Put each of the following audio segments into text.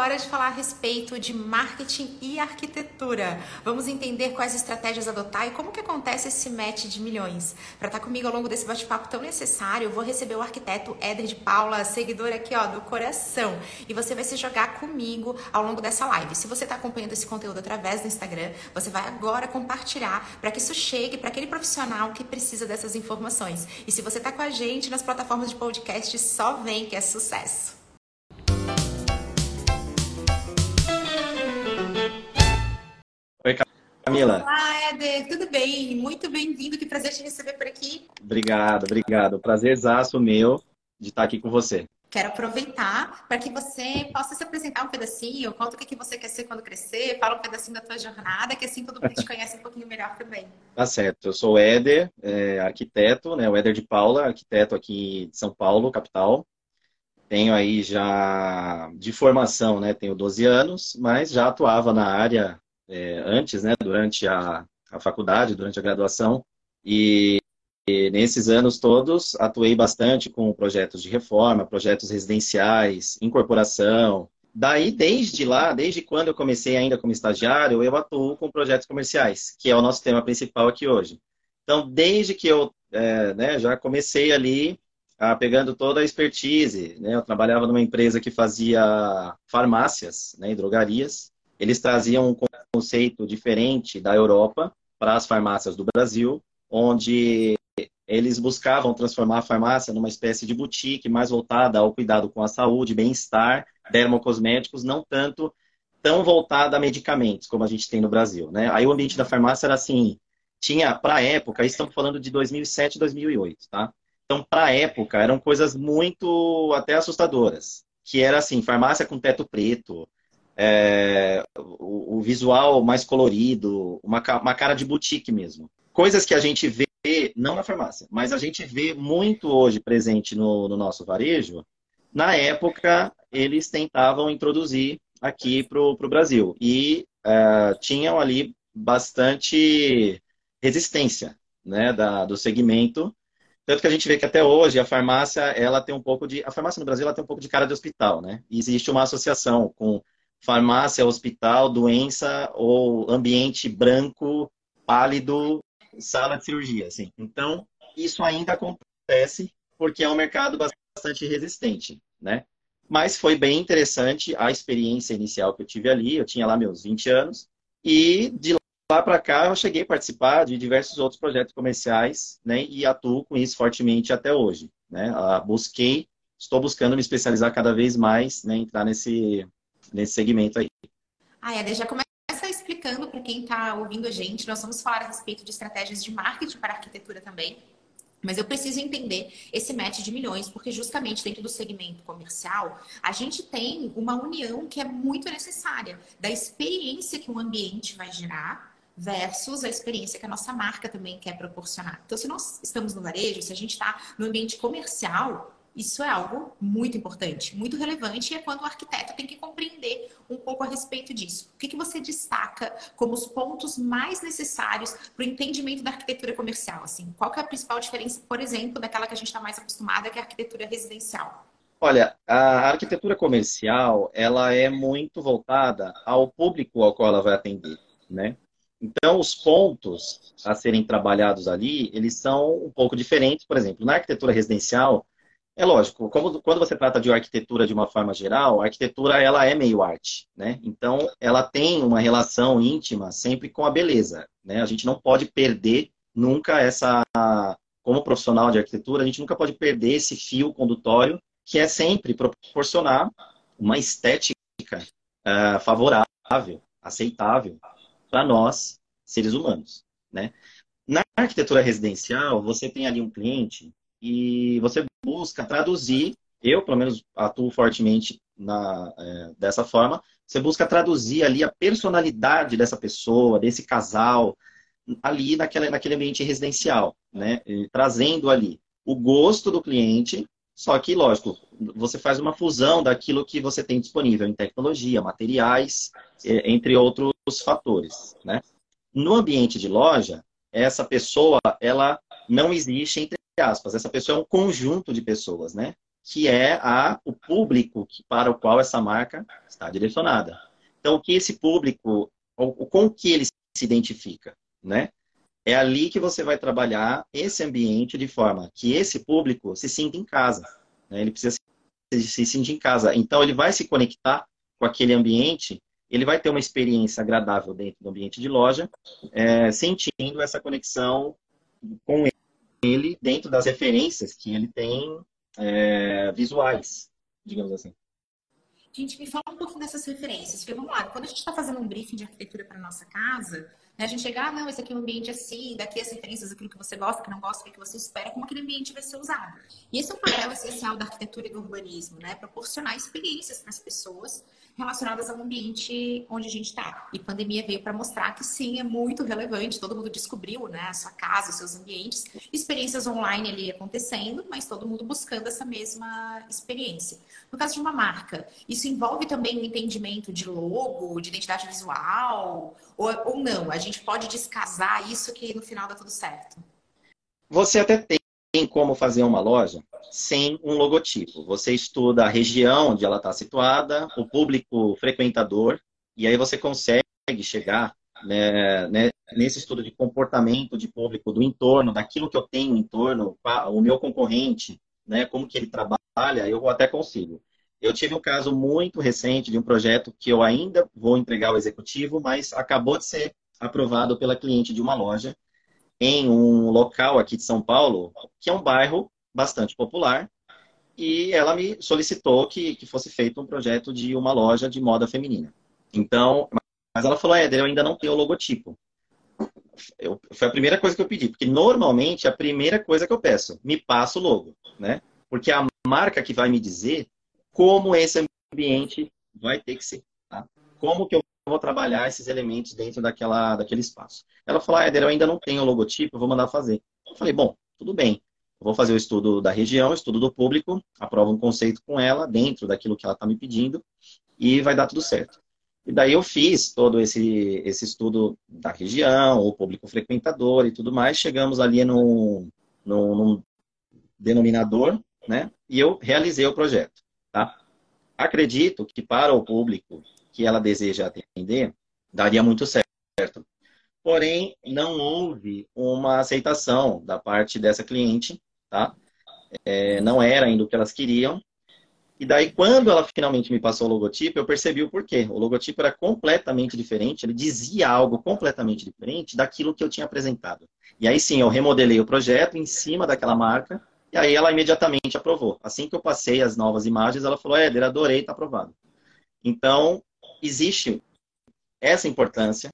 hora de falar a respeito de marketing e arquitetura. Vamos entender quais estratégias adotar e como que acontece esse match de milhões. Para estar tá comigo ao longo desse bate-papo tão necessário, eu vou receber o arquiteto Éder de Paula, seguidor aqui ó do coração, e você vai se jogar comigo ao longo dessa live. Se você está acompanhando esse conteúdo através do Instagram, você vai agora compartilhar para que isso chegue para aquele profissional que precisa dessas informações. E se você está com a gente nas plataformas de podcast, só vem que é sucesso. Camila. Olá, Éder, tudo bem? Muito bem-vindo, que prazer te receber por aqui. Obrigado, obrigado. Prazerzaço meu de estar aqui com você. Quero aproveitar para que você possa se apresentar um pedacinho, conta o que você quer ser quando crescer, fala um pedacinho da tua jornada, que assim todo mundo te conhece um pouquinho melhor também. Tá certo, eu sou o Éder, é, arquiteto, né, o Éder de Paula, arquiteto aqui de São Paulo, capital. Tenho aí já de formação, né, tenho 12 anos, mas já atuava na área é, antes, né, durante a, a faculdade, durante a graduação, e, e, nesses anos todos atuei bastante com projetos de reforma, projetos residenciais, incorporação. Daí, desde lá, desde quando eu comecei ainda como estagiário, eu atuo com projetos comerciais, que é o nosso tema principal aqui hoje. Então, desde que eu é, né, já comecei ali ah, pegando toda a expertise, né, eu trabalhava numa empresa que fazia farmácias né, e drogarias, eles traziam conceito diferente da Europa para as farmácias do Brasil, onde eles buscavam transformar a farmácia numa espécie de boutique mais voltada ao cuidado com a saúde, bem-estar, dermocosméticos, não tanto tão voltada a medicamentos como a gente tem no Brasil, né? Aí o ambiente da farmácia era assim, tinha para época, estamos falando de 2007, 2008, tá? Então, para época, eram coisas muito até assustadoras, que era assim, farmácia com teto preto, é, o, o, visual mais colorido, uma, uma cara de boutique mesmo. Coisas que a gente vê, não na farmácia, mas a gente vê muito hoje presente no, no nosso varejo. Na época, eles tentavam introduzir aqui para o Brasil e é, tinham ali bastante resistência né, da, do segmento. Tanto que a gente vê que até hoje a farmácia, ela tem um pouco de. A farmácia no Brasil ela tem um pouco de cara de hospital, né? E existe uma associação com farmácia, hospital, doença ou ambiente branco, pálido, sala de cirurgia, assim. Então, isso ainda acontece porque é um mercado bastante resistente, né? Mas foi bem interessante a experiência inicial que eu tive ali. Eu tinha lá meus 20 anos e de lá para cá eu cheguei a participar de diversos outros projetos comerciais, né? E atuo com isso fortemente até hoje, né? Ah, busquei, estou buscando me especializar cada vez mais, né? Entrar nesse nesse segmento aí. Ah, Eder, já começa explicando para quem está ouvindo a gente. Nós vamos falar a respeito de estratégias de marketing para arquitetura também. Mas eu preciso entender esse match de milhões, porque justamente dentro do segmento comercial, a gente tem uma união que é muito necessária da experiência que o ambiente vai gerar versus a experiência que a nossa marca também quer proporcionar. Então, se nós estamos no varejo, se a gente está no ambiente comercial, isso é algo muito importante, muito relevante, e é quando o arquiteto tem que compreender um pouco a respeito disso. O que, que você destaca como os pontos mais necessários para o entendimento da arquitetura comercial? Assim, qual é a principal diferença, por exemplo, daquela que a gente está mais acostumada, que é a arquitetura residencial? Olha, a arquitetura comercial, ela é muito voltada ao público ao qual ela vai atender, né? Então, os pontos a serem trabalhados ali, eles são um pouco diferentes. Por exemplo, na arquitetura residencial, é lógico, como, quando você trata de arquitetura de uma forma geral, a arquitetura ela é meio arte, né? Então, ela tem uma relação íntima sempre com a beleza, né? A gente não pode perder nunca essa, como profissional de arquitetura, a gente nunca pode perder esse fio condutório que é sempre proporcionar uma estética uh, favorável, aceitável para nós, seres humanos, né? Na arquitetura residencial, você tem ali um cliente e você busca traduzir, eu pelo menos atuo fortemente na, é, dessa forma, você busca traduzir ali a personalidade dessa pessoa, desse casal, ali naquele, naquele ambiente residencial, né? E trazendo ali o gosto do cliente, só que, lógico, você faz uma fusão daquilo que você tem disponível em tecnologia, materiais, entre outros fatores, né? No ambiente de loja, essa pessoa, ela não existe entre aspas, essa pessoa é um conjunto de pessoas, né? que é a, o público para o qual essa marca está direcionada. Então, o que esse público, com que ele se identifica, né? É ali que você vai trabalhar esse ambiente de forma que esse público se sinta em casa. Né? Ele precisa se, se sentir em casa. Então, ele vai se conectar com aquele ambiente, ele vai ter uma experiência agradável dentro do ambiente de loja, é, sentindo essa conexão com ele dentro das referências que ele tem é, visuais, digamos assim. Gente, me fala um pouquinho dessas referências, porque vamos lá, quando a gente está fazendo um briefing de arquitetura para nossa casa, né, a gente chega, ah, não, esse aqui é um ambiente assim, daqui as referências, aquilo que você gosta, que não gosta, o que você espera, como aquele ambiente vai ser usado. E esse é o papel essencial da arquitetura e do urbanismo, né? Proporcionar experiências para as pessoas relacionadas ao ambiente onde a gente está. E pandemia veio para mostrar que sim, é muito relevante. Todo mundo descobriu, né, a sua casa, os seus ambientes, experiências online ali acontecendo, mas todo mundo buscando essa mesma experiência. No caso de uma marca, isso envolve também o entendimento de logo, de identidade visual, ou, ou não? A gente pode descasar isso que no final dá tudo certo. Você até tem como fazer uma loja sem um logotipo. Você estuda a região onde ela está situada, o público frequentador, e aí você consegue chegar né, né, nesse estudo de comportamento de público, do entorno, daquilo que eu tenho em torno, o meu concorrente, né, como que ele trabalha, eu até consigo. Eu tive um caso muito recente de um projeto que eu ainda vou entregar ao executivo, mas acabou de ser aprovado pela cliente de uma loja em um local aqui de São Paulo, que é um bairro bastante popular, e ela me solicitou que, que fosse feito um projeto de uma loja de moda feminina. Então, mas ela falou, Éder, eu ainda não tenho o logotipo. Eu, foi a primeira coisa que eu pedi, porque normalmente a primeira coisa que eu peço, me passa o logo, né? Porque a marca que vai me dizer como esse ambiente vai ter que ser, tá? Como que eu vou trabalhar esses elementos dentro daquela, daquele espaço. Ela falou, ah, Éder, eu ainda não tenho o logotipo, eu vou mandar fazer. Eu falei, bom, tudo bem. Eu vou fazer o estudo da região, estudo do público, aprovo um conceito com ela, dentro daquilo que ela está me pedindo, e vai dar tudo certo. E daí eu fiz todo esse, esse estudo da região, o público frequentador e tudo mais. Chegamos ali num, num, num denominador, né? E eu realizei o projeto, tá? Acredito que para o público que ela deseja atender, daria muito certo. Porém, não houve uma aceitação da parte dessa cliente tá? É, não era ainda o que elas queriam. E daí, quando ela finalmente me passou o logotipo, eu percebi o porquê. O logotipo era completamente diferente, ele dizia algo completamente diferente daquilo que eu tinha apresentado. E aí sim, eu remodelei o projeto em cima daquela marca, e aí ela imediatamente aprovou. Assim que eu passei as novas imagens, ela falou: Éder, adorei, está aprovado. Então, existe essa importância,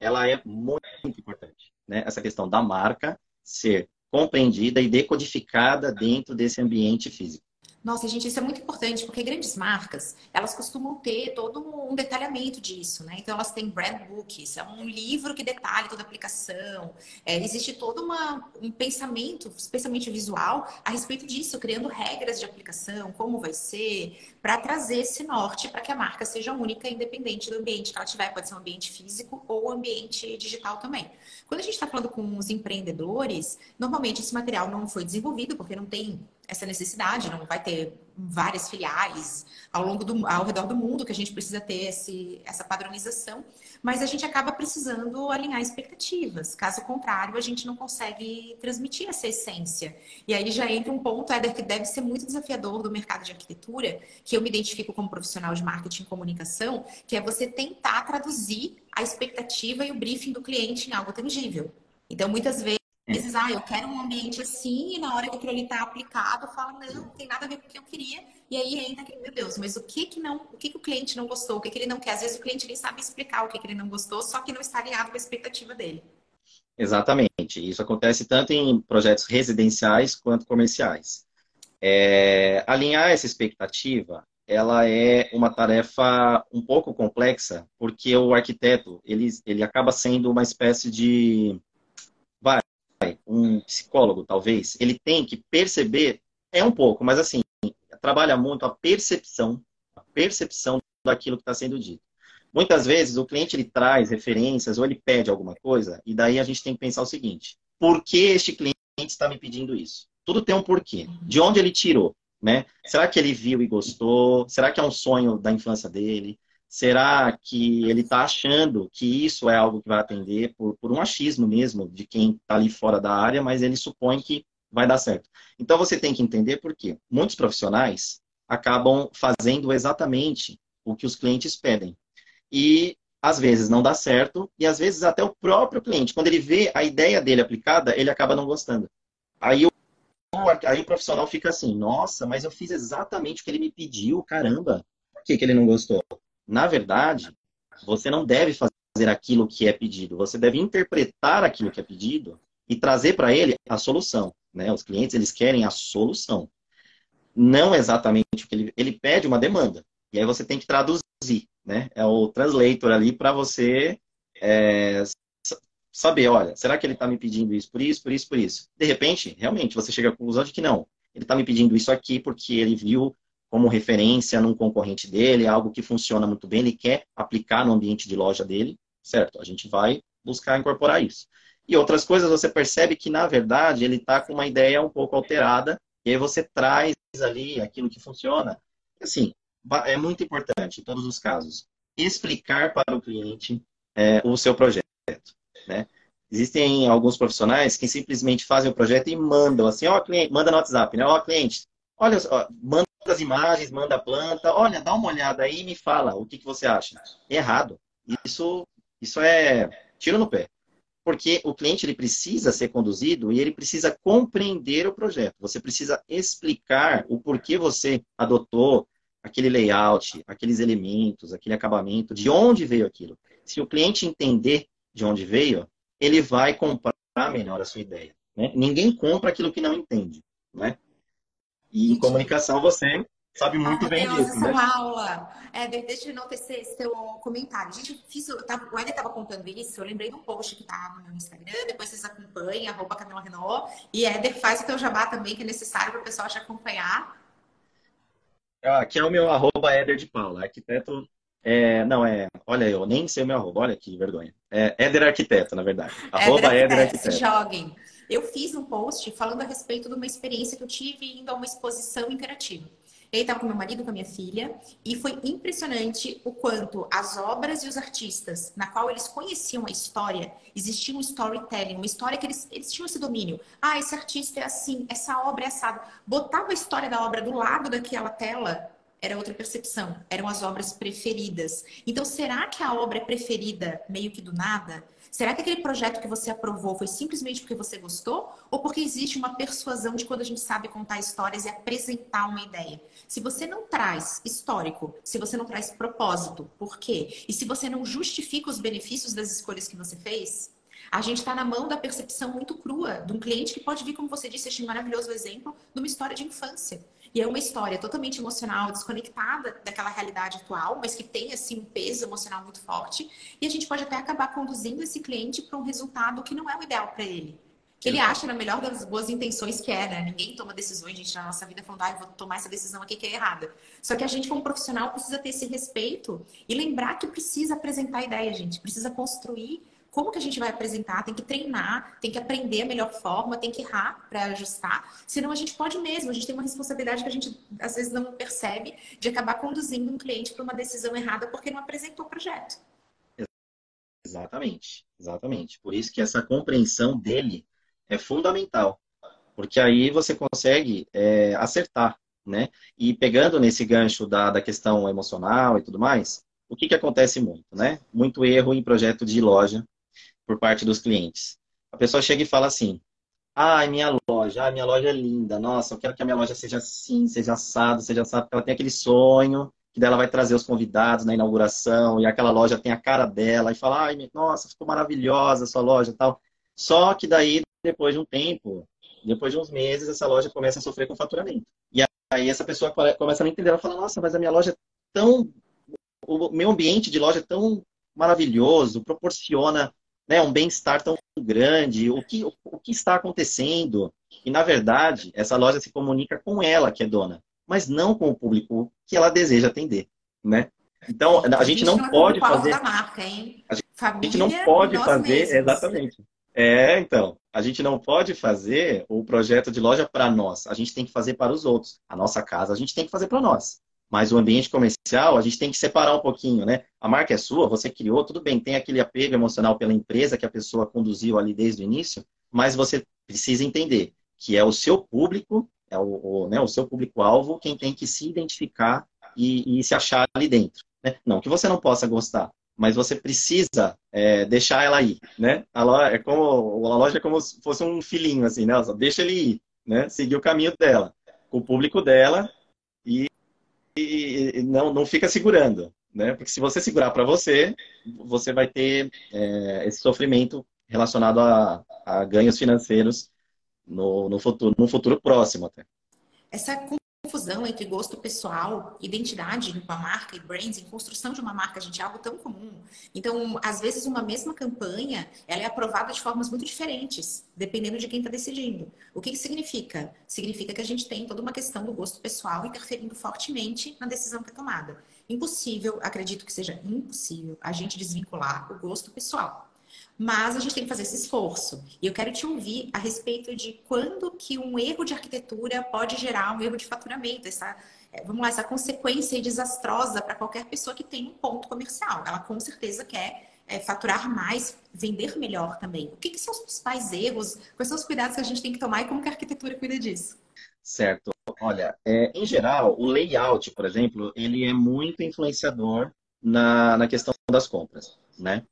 ela é muito importante. Né? Essa questão da marca ser compreendida e decodificada dentro desse ambiente físico. Nossa, gente, isso é muito importante, porque grandes marcas, elas costumam ter todo um detalhamento disso, né? Então, elas têm brand books, é um livro que detalha toda a aplicação. É, existe todo uma, um pensamento, especialmente visual, a respeito disso, criando regras de aplicação, como vai ser, para trazer esse norte para que a marca seja única, independente do ambiente que ela tiver. Pode ser um ambiente físico ou ambiente digital também. Quando a gente está falando com os empreendedores, normalmente esse material não foi desenvolvido, porque não tem essa necessidade, não vai ter várias filiais ao longo do ao redor do mundo que a gente precisa ter esse, essa padronização, mas a gente acaba precisando alinhar expectativas. Caso contrário, a gente não consegue transmitir essa essência. E aí já entra um ponto, Éder, que deve ser muito desafiador do mercado de arquitetura, que eu me identifico como profissional de marketing e comunicação, que é você tentar traduzir a expectativa e o briefing do cliente em algo tangível. Então, muitas vezes vezes, ah, eu quero um ambiente assim, e na hora que aquilo ali está aplicado, fala, não, não tem nada a ver com o que eu queria. E aí entra aquele, meu Deus, mas o que que não, o que, que o cliente não gostou, o que, que ele não quer? Às vezes o cliente nem sabe explicar o que, que ele não gostou, só que não está alinhado com a expectativa dele. Exatamente. Isso acontece tanto em projetos residenciais quanto comerciais. É, alinhar essa expectativa, ela é uma tarefa um pouco complexa, porque o arquiteto, ele, ele acaba sendo uma espécie de um psicólogo, talvez, ele tem que perceber, é um pouco, mas assim, trabalha muito a percepção, a percepção daquilo que está sendo dito. Muitas vezes o cliente ele traz referências ou ele pede alguma coisa, e daí a gente tem que pensar o seguinte: por que este cliente está me pedindo isso? Tudo tem um porquê. De onde ele tirou? né? Será que ele viu e gostou? Será que é um sonho da infância dele? Será que ele está achando que isso é algo que vai atender por, por um achismo mesmo de quem está ali fora da área, mas ele supõe que vai dar certo? Então você tem que entender por quê. Muitos profissionais acabam fazendo exatamente o que os clientes pedem. E às vezes não dá certo, e às vezes até o próprio cliente, quando ele vê a ideia dele aplicada, ele acaba não gostando. Aí o, aí o profissional fica assim, nossa, mas eu fiz exatamente o que ele me pediu, caramba, por que, que ele não gostou? Na verdade, você não deve fazer aquilo que é pedido, você deve interpretar aquilo que é pedido e trazer para ele a solução. Né? Os clientes eles querem a solução, não exatamente o que ele, ele pede uma demanda. E aí você tem que traduzir né? É o translator ali para você é, saber, olha, será que ele está me pedindo isso por isso, por isso, por isso? De repente, realmente, você chega à conclusão de que não. Ele está me pedindo isso aqui porque ele viu como referência num concorrente dele, algo que funciona muito bem, ele quer aplicar no ambiente de loja dele, certo? A gente vai buscar incorporar isso. E outras coisas você percebe que, na verdade, ele está com uma ideia um pouco alterada, e aí você traz ali aquilo que funciona. Assim, é muito importante, em todos os casos, explicar para o cliente é, o seu projeto. Né? Existem alguns profissionais que simplesmente fazem o projeto e mandam assim, ó, cliente, manda no WhatsApp, né? Ó, cliente, olha, ó, manda as imagens, manda a planta, olha, dá uma olhada aí e me fala o que, que você acha. Errado. Isso, isso é tiro no pé. Porque o cliente ele precisa ser conduzido e ele precisa compreender o projeto. Você precisa explicar o porquê você adotou aquele layout, aqueles elementos, aquele acabamento, de onde veio aquilo. Se o cliente entender de onde veio, ele vai comprar melhor a sua ideia. Né? Ninguém compra aquilo que não entende. Né? E em comunicação você sabe muito ah, bem disso. Essa né? aula. É, deixa eu enaltecer esse teu comentário. Gente, fiz, eu tava, o Eder estava contando isso, eu lembrei de um post que tá no meu Instagram, depois vocês acompanham, arroba Camila Renault. E Eder faz o teu jabá também, que é necessário para o pessoal te acompanhar. Aqui é o meu arroba Éder de Paula. Arquiteto. É, não, é. Olha, eu nem sei o meu arroba. Olha que vergonha. É Éder Arquiteto, na verdade. Arroba Éder Arquiteto. Se joguem. Eu fiz um post falando a respeito de uma experiência que eu tive indo a uma exposição interativa. Ele estava com meu marido, com a minha filha, e foi impressionante o quanto as obras e os artistas, na qual eles conheciam a história, existia um storytelling, uma história que eles, eles tinham esse domínio. Ah, esse artista é assim, essa obra é assada. Botava a história da obra do lado daquela tela, era outra percepção, eram as obras preferidas. Então, será que a obra é preferida meio que do nada? Será que aquele projeto que você aprovou foi simplesmente porque você gostou? Ou porque existe uma persuasão de quando a gente sabe contar histórias e apresentar uma ideia? Se você não traz histórico, se você não traz propósito, por quê? E se você não justifica os benefícios das escolhas que você fez, a gente está na mão da percepção muito crua de um cliente que pode vir, como você disse, este maravilhoso exemplo de uma história de infância. E é uma história totalmente emocional, desconectada daquela realidade atual, mas que tem assim um peso emocional muito forte. E a gente pode até acabar conduzindo esse cliente para um resultado que não é o ideal para ele. Que ele acha na melhor das boas intenções que é, né? Ninguém toma decisões, gente, na nossa vida falando, ah, eu vou tomar essa decisão aqui que é errada. Só que a gente, como profissional, precisa ter esse respeito e lembrar que precisa apresentar a ideia, gente. Precisa construir como que a gente vai apresentar, tem que treinar, tem que aprender a melhor forma, tem que errar para ajustar. Senão a gente pode mesmo, a gente tem uma responsabilidade que a gente às vezes não percebe de acabar conduzindo um cliente para uma decisão errada porque não apresentou o projeto. Exatamente, exatamente. Por isso que essa compreensão dele é fundamental, porque aí você consegue é, acertar, né? E pegando nesse gancho da, da questão emocional e tudo mais, o que, que acontece muito, né? Muito erro em projeto de loja, por parte dos clientes. A pessoa chega e fala assim: ah, minha loja, ah, minha loja é linda, nossa, eu quero que a minha loja seja assim, seja assado, seja assado, porque ela tem aquele sonho que dela vai trazer os convidados na inauguração e aquela loja tem a cara dela e fala, ai, nossa, ficou maravilhosa a sua loja e tal. Só que daí, depois de um tempo, depois de uns meses, essa loja começa a sofrer com faturamento. E aí essa pessoa começa a não entender, ela fala, nossa, mas a minha loja é tão... O meu ambiente de loja é tão maravilhoso, proporciona né, um bem-estar tão grande, o que, o que está acontecendo. E, na verdade, essa loja se comunica com ela, que é dona, mas não com o público que ela deseja atender, né? Então, a, a gente, não, não pode fazer... Marca, hein? A gente, a gente não pode fazer, mesmos. exatamente. É, então, a gente não pode fazer o projeto de loja para nós. A gente tem que fazer para os outros. A nossa casa a gente tem que fazer para nós. Mas o ambiente comercial, a gente tem que separar um pouquinho, né? A marca é sua, você criou, tudo bem, tem aquele apego emocional pela empresa que a pessoa conduziu ali desde o início, mas você precisa entender que é o seu público, é o, o, né, o seu público-alvo, quem tem que se identificar e, e se achar ali dentro. Né? Não que você não possa gostar, mas você precisa é, deixar ela ir, né? A loja é como a loja é como se fosse um filhinho assim, né? Deixa ele ir, né? Seguir o caminho dela, o público dela e não não fica segurando, né? Porque se você segurar para você, você vai ter é, esse sofrimento relacionado a, a ganhos financeiros no, no futuro, no futuro próximo até. Essa confusão entre gosto pessoal, identidade com a marca e branding, construção de uma marca, gente, é algo tão comum. Então, às vezes, uma mesma campanha, ela é aprovada de formas muito diferentes, dependendo de quem está decidindo. O que, que significa? Significa que a gente tem toda uma questão do gosto pessoal interferindo fortemente na decisão que é tomada. Impossível, acredito que seja impossível, a gente desvincular o gosto pessoal. Mas a gente tem que fazer esse esforço. E eu quero te ouvir a respeito de quando que um erro de arquitetura pode gerar um erro de faturamento, essa, é, vamos lá, essa consequência desastrosa para qualquer pessoa que tem um ponto comercial. Ela com certeza quer é, faturar mais, vender melhor também. O que, que, são os principais erros? Quais são os cuidados que a gente tem que tomar e como que a arquitetura cuida disso? Certo. Olha, é, em geral, o layout, por exemplo, ele é muito influenciador na, na questão das compras, né?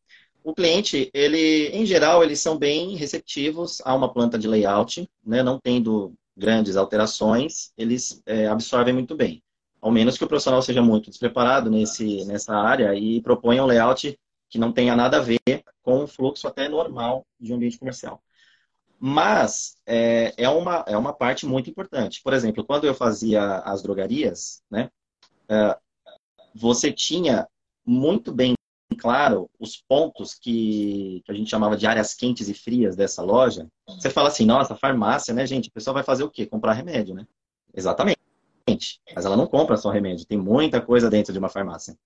O cliente, ele, em geral, eles são bem receptivos a uma planta de layout, né? não tendo grandes alterações, eles é, absorvem muito bem. Ao menos que o profissional seja muito despreparado nesse, nessa área e proponha um layout que não tenha nada a ver com o fluxo até normal de um ambiente comercial. Mas é, é, uma, é uma parte muito importante. Por exemplo, quando eu fazia as drogarias, né, é, você tinha muito bem claro os pontos que, que a gente chamava de áreas quentes e frias dessa loja, você fala assim, nossa, farmácia, né, gente? O pessoal vai fazer o quê? Comprar remédio, né? Exatamente. Mas ela não compra só remédio, tem muita coisa dentro de uma farmácia.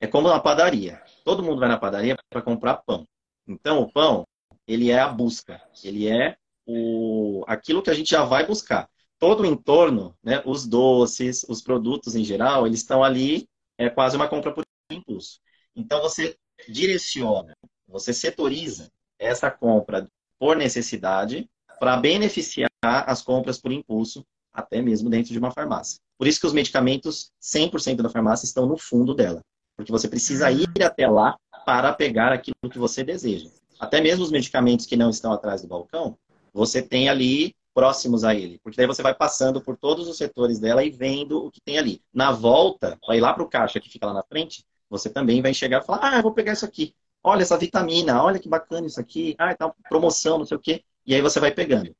É como na padaria. Todo mundo vai na padaria para comprar pão. Então, o pão, ele é a busca. Ele é o, aquilo que a gente já vai buscar. Todo o entorno, né, os doces, os produtos em geral, eles estão ali, é quase uma compra por impulso. Então você direciona, você setoriza essa compra por necessidade para beneficiar as compras por impulso, até mesmo dentro de uma farmácia. Por isso que os medicamentos, 100% da farmácia, estão no fundo dela. Porque você precisa ah. ir até lá para pegar aquilo que você deseja. Até mesmo os medicamentos que não estão atrás do balcão, você tem ali próximos a ele. Porque daí você vai passando por todos os setores dela e vendo o que tem ali. Na volta, vai lá para o caixa que fica lá na frente, você também vai chegar e falar, ah, vou pegar isso aqui. Olha essa vitamina, olha que bacana isso aqui. Ah, tá promoção, não sei o quê. E aí você vai pegando.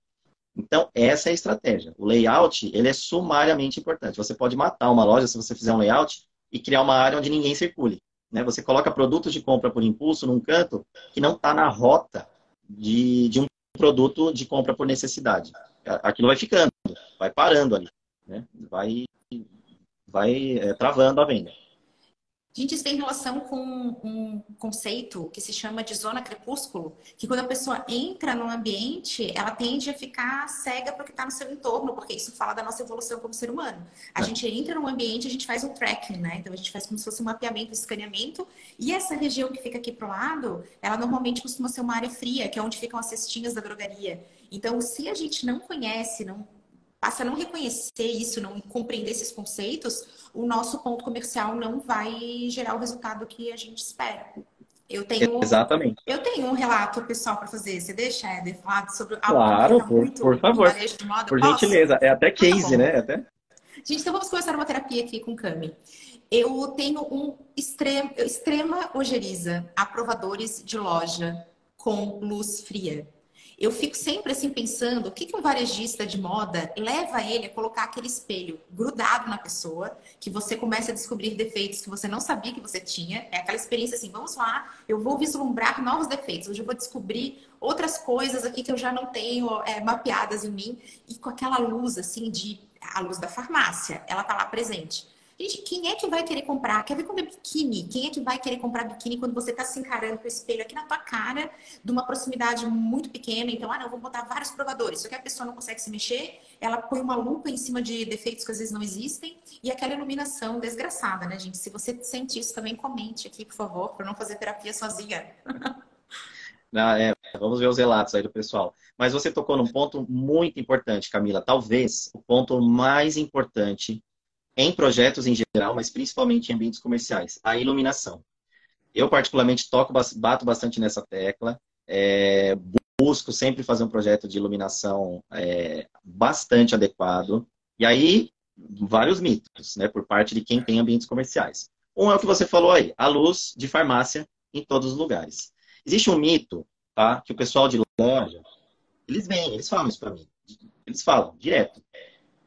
Então, essa é a estratégia. O layout, ele é sumariamente importante. Você pode matar uma loja se você fizer um layout e criar uma área onde ninguém circule. Né? Você coloca produtos de compra por impulso num canto que não está na rota de, de um produto de compra por necessidade. Aquilo vai ficando, vai parando ali, né? vai, vai é, travando a venda. Gente, isso tem relação com um conceito que se chama de zona crepúsculo, que quando a pessoa entra no ambiente, ela tende a ficar cega para o que está no seu entorno, porque isso fala da nossa evolução como ser humano. A é. gente entra no ambiente, a gente faz um tracking, né? Então a gente faz como se fosse um mapeamento, um escaneamento, e essa região que fica aqui para o lado, ela normalmente costuma ser uma área fria, que é onde ficam as cestinhas da drogaria. Então, se a gente não conhece, não passa a não reconhecer isso, não compreender esses conceitos, o nosso ponto comercial não vai gerar o resultado que a gente espera. Eu tenho, Exatamente. Eu tenho um relato pessoal para fazer. Você deixa, Éder, falar sobre algo claro, que por, por favor. Por Posso? gentileza. É até tá case, né? Até... Gente, então vamos começar uma terapia aqui com Cami. Eu tenho um extrema, extrema ojeriza aprovadores de loja com luz fria. Eu fico sempre assim pensando, o que, que um varejista de moda leva ele a colocar aquele espelho grudado na pessoa, que você começa a descobrir defeitos que você não sabia que você tinha. É aquela experiência assim, vamos lá, eu vou vislumbrar novos defeitos, hoje eu vou descobrir outras coisas aqui que eu já não tenho é, mapeadas em mim, e com aquela luz assim de a luz da farmácia, ela tá lá presente. Gente, quem é que vai querer comprar? Quer ver como é biquíni? Quem é que vai querer comprar biquíni quando você está se encarando com o espelho aqui na tua cara, de uma proximidade muito pequena? Então, ah, não, vou botar vários provadores. Só que a pessoa não consegue se mexer, ela põe uma lupa em cima de defeitos que às vezes não existem e aquela iluminação desgraçada, né, gente? Se você sente isso, também comente aqui, por favor, para não fazer terapia sozinha. É, vamos ver os relatos aí do pessoal. Mas você tocou num ponto muito importante, Camila. Talvez o ponto mais importante em projetos em geral, mas principalmente em ambientes comerciais, a iluminação. Eu, particularmente, toco, bato bastante nessa tecla. É, busco sempre fazer um projeto de iluminação é, bastante adequado. E aí, vários mitos, né, por parte de quem tem ambientes comerciais. Um é o que você falou aí, a luz de farmácia em todos os lugares. Existe um mito, tá? Que o pessoal de loja, eles vêm, eles falam isso para mim. Eles falam direto.